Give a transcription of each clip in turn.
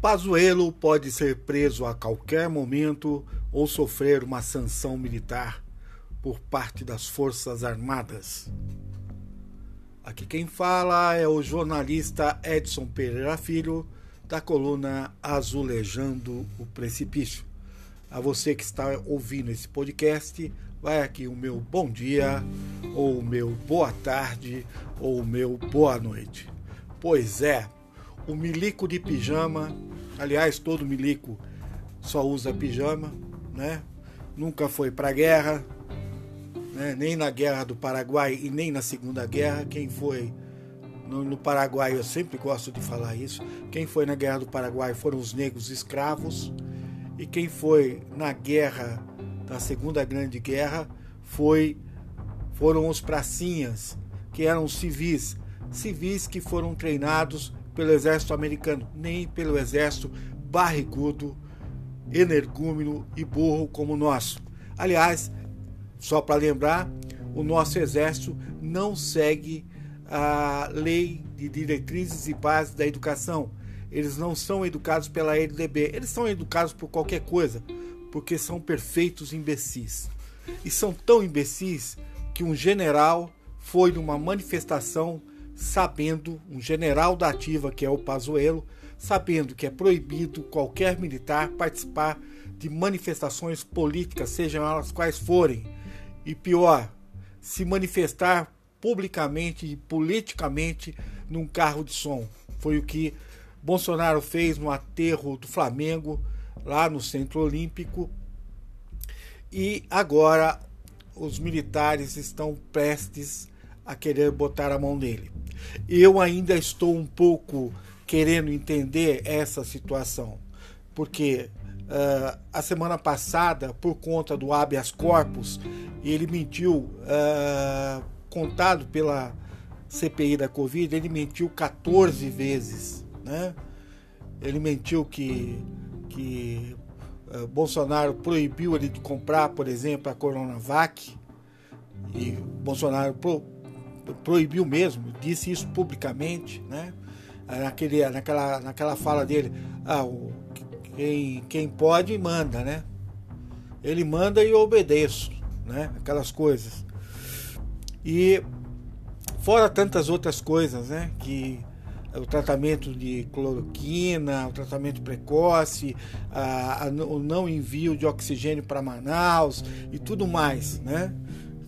Pazuello pode ser preso a qualquer momento ou sofrer uma sanção militar por parte das Forças Armadas. Aqui quem fala é o jornalista Edson Pereira Filho, da coluna Azulejando o Precipício. A você que está ouvindo esse podcast, vai aqui o meu bom dia, ou o meu boa tarde, ou o meu boa noite. Pois é, o milico de pijama, aliás, todo milico só usa pijama, né? Nunca foi para guerra, né? nem na guerra do Paraguai e nem na Segunda Guerra. Quem foi no, no, Paraguai, eu sempre gosto de falar isso. Quem foi na guerra do Paraguai foram os negros escravos, e quem foi na guerra da Segunda Grande Guerra foi foram os pracinhas, que eram civis, civis que foram treinados pelo exército americano, nem pelo exército barrigudo, energúmeno e burro como o nosso. Aliás, só para lembrar, o nosso exército não segue a lei de diretrizes e bases da educação. Eles não são educados pela LDB, eles são educados por qualquer coisa, porque são perfeitos imbecis. E são tão imbecis que um general foi numa manifestação sabendo, um general da ativa que é o Pazuello, sabendo que é proibido qualquer militar participar de manifestações políticas, sejam elas quais forem, e pior, se manifestar publicamente e politicamente num carro de som. Foi o que Bolsonaro fez no aterro do Flamengo, lá no Centro Olímpico. E agora os militares estão prestes a querer botar a mão nele. Eu ainda estou um pouco querendo entender essa situação, porque uh, a semana passada, por conta do habeas corpus, ele mentiu, uh, contado pela CPI da Covid, ele mentiu 14 vezes. Né? Ele mentiu que, que uh, Bolsonaro proibiu ele de comprar, por exemplo, a Coronavac. E Bolsonaro pro, proibiu mesmo, disse isso publicamente, né? Naquele, naquela, naquela fala dele, ah, o, quem, quem pode manda, né? Ele manda e eu obedeço, né? Aquelas coisas. E fora tantas outras coisas, né? Que o tratamento de cloroquina, o tratamento precoce, a, a, o não envio de oxigênio para Manaus e tudo mais, né?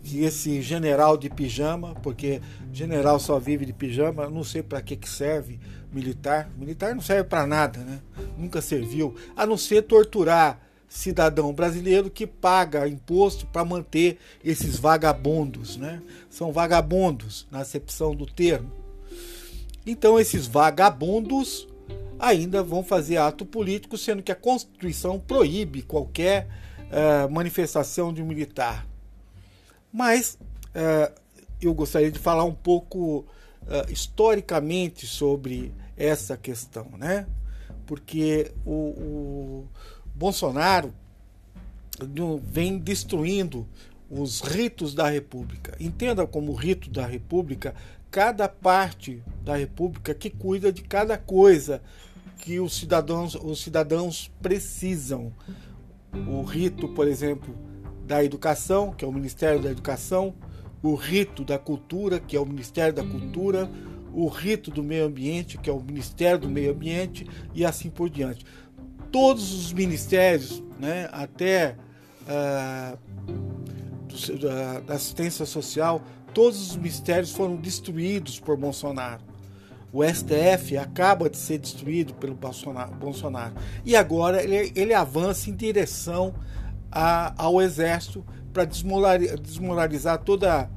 Que esse general de pijama, porque general só vive de pijama, não sei para que que serve militar. Militar não serve para nada, né? Nunca serviu, a não ser torturar cidadão brasileiro que paga imposto para manter esses vagabundos, né? São vagabundos na acepção do termo. Então esses vagabundos ainda vão fazer ato político, sendo que a Constituição proíbe qualquer uh, manifestação de um militar. Mas uh, eu gostaria de falar um pouco uh, historicamente sobre essa questão, né? Porque o, o Bolsonaro vem destruindo os ritos da República. Entenda como rito da República cada parte da República que cuida de cada coisa que os cidadãos, os cidadãos precisam. O rito, por exemplo, da educação, que é o Ministério da Educação, o rito da cultura, que é o Ministério da Cultura, o rito do meio ambiente, que é o Ministério do Meio Ambiente, e assim por diante. Todos os ministérios, né, até uh, da, da assistência social, todos os ministérios foram destruídos por Bolsonaro. O STF acaba de ser destruído pelo Bolsonaro. E agora ele, ele avança em direção a, ao Exército para desmoralizar toda,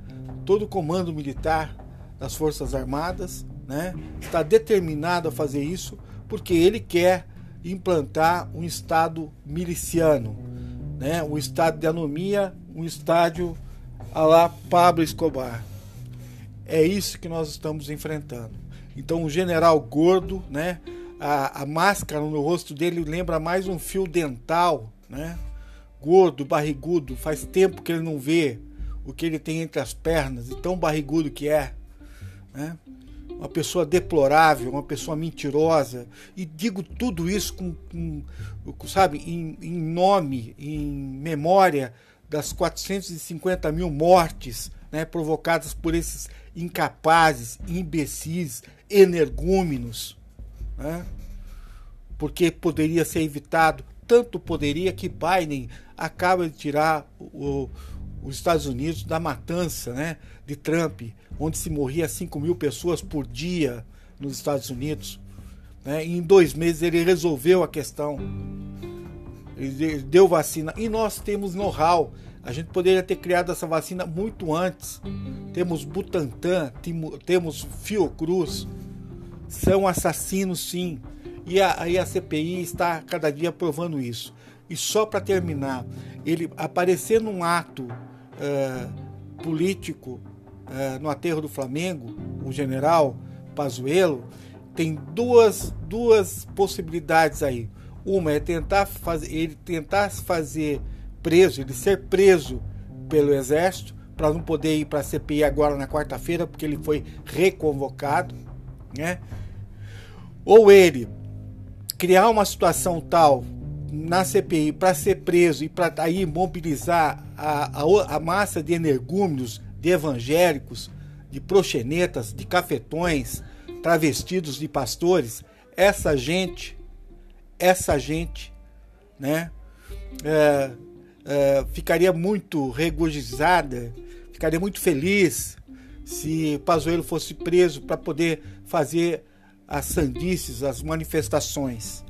todo o comando militar das Forças Armadas, né? está determinado a fazer isso porque ele quer implantar um Estado miliciano, né? um Estado de anomia, um estádio a lá Pablo Escobar. É isso que nós estamos enfrentando. Então o general gordo, né? A, a máscara no rosto dele lembra mais um fio dental, né? Gordo, barrigudo, faz tempo que ele não vê o que ele tem entre as pernas, e tão barrigudo que é. Né? uma pessoa deplorável, uma pessoa mentirosa. E digo tudo isso com, com sabe, em, em, nome, em memória das 450 mil mortes né, provocadas por esses incapazes, imbecis, energúmenos. Né? Porque poderia ser evitado, tanto poderia que Biden acaba de tirar o, os Estados Unidos da matança né, de Trump, onde se morria 5 mil pessoas por dia nos Estados Unidos. Né? em dois meses ele resolveu a questão. Ele deu vacina. E nós temos know-how. A gente poderia ter criado essa vacina muito antes. Temos Butantan, temos Fiocruz. São assassinos, sim. E a, e a CPI está cada dia provando isso. E só para terminar, ele aparecer num ato é, político é, no aterro do Flamengo, o general Pazuello, tem duas, duas possibilidades aí. Uma é tentar fazer, ele tentar se fazer preso, ele ser preso pelo exército, para não poder ir para a CPI agora na quarta-feira, porque ele foi reconvocado, né? Ou ele criar uma situação tal na CPI para ser preso e para aí mobilizar a, a, a, massa de energúmenos, de evangélicos, de proxenetas, de cafetões, travestidos de pastores, essa gente, essa gente, né, é, é, ficaria muito regozijada, ficaria muito feliz se Pazuello fosse preso para poder fazer as sandices, as manifestações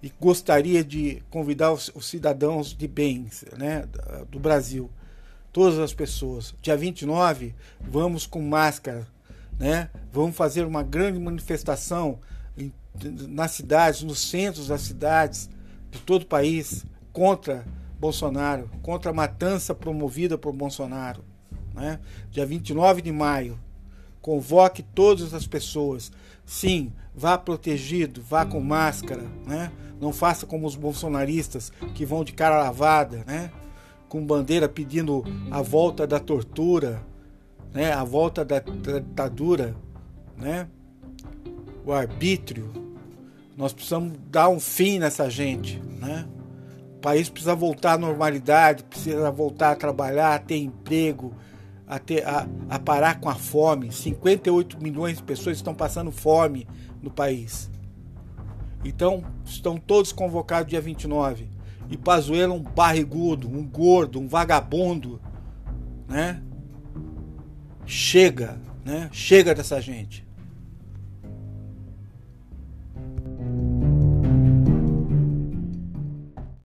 e gostaria de convidar os, os cidadãos de bem né, do Brasil, todas as pessoas. Dia 29, vamos com máscara, né? vamos fazer uma grande manifestação em, nas cidades, nos centros das cidades de todo o país contra Bolsonaro, contra a matança promovida por Bolsonaro. Né? Dia 29 de maio, convoque todas as pessoas. Sim, vá protegido, vá com máscara, né? Não faça como os bolsonaristas que vão de cara lavada, né? Com bandeira pedindo a volta da tortura, né? A volta da ditadura, né? O arbítrio. Nós precisamos dar um fim nessa gente, né? O país precisa voltar à normalidade, precisa voltar a trabalhar, ter emprego, a, ter, a, a parar com a fome. 58 milhões de pessoas estão passando fome no país. Então, estão todos convocados dia 29. E Pazuello um barrigudo, um gordo, um vagabundo, né? Chega, né? Chega dessa gente.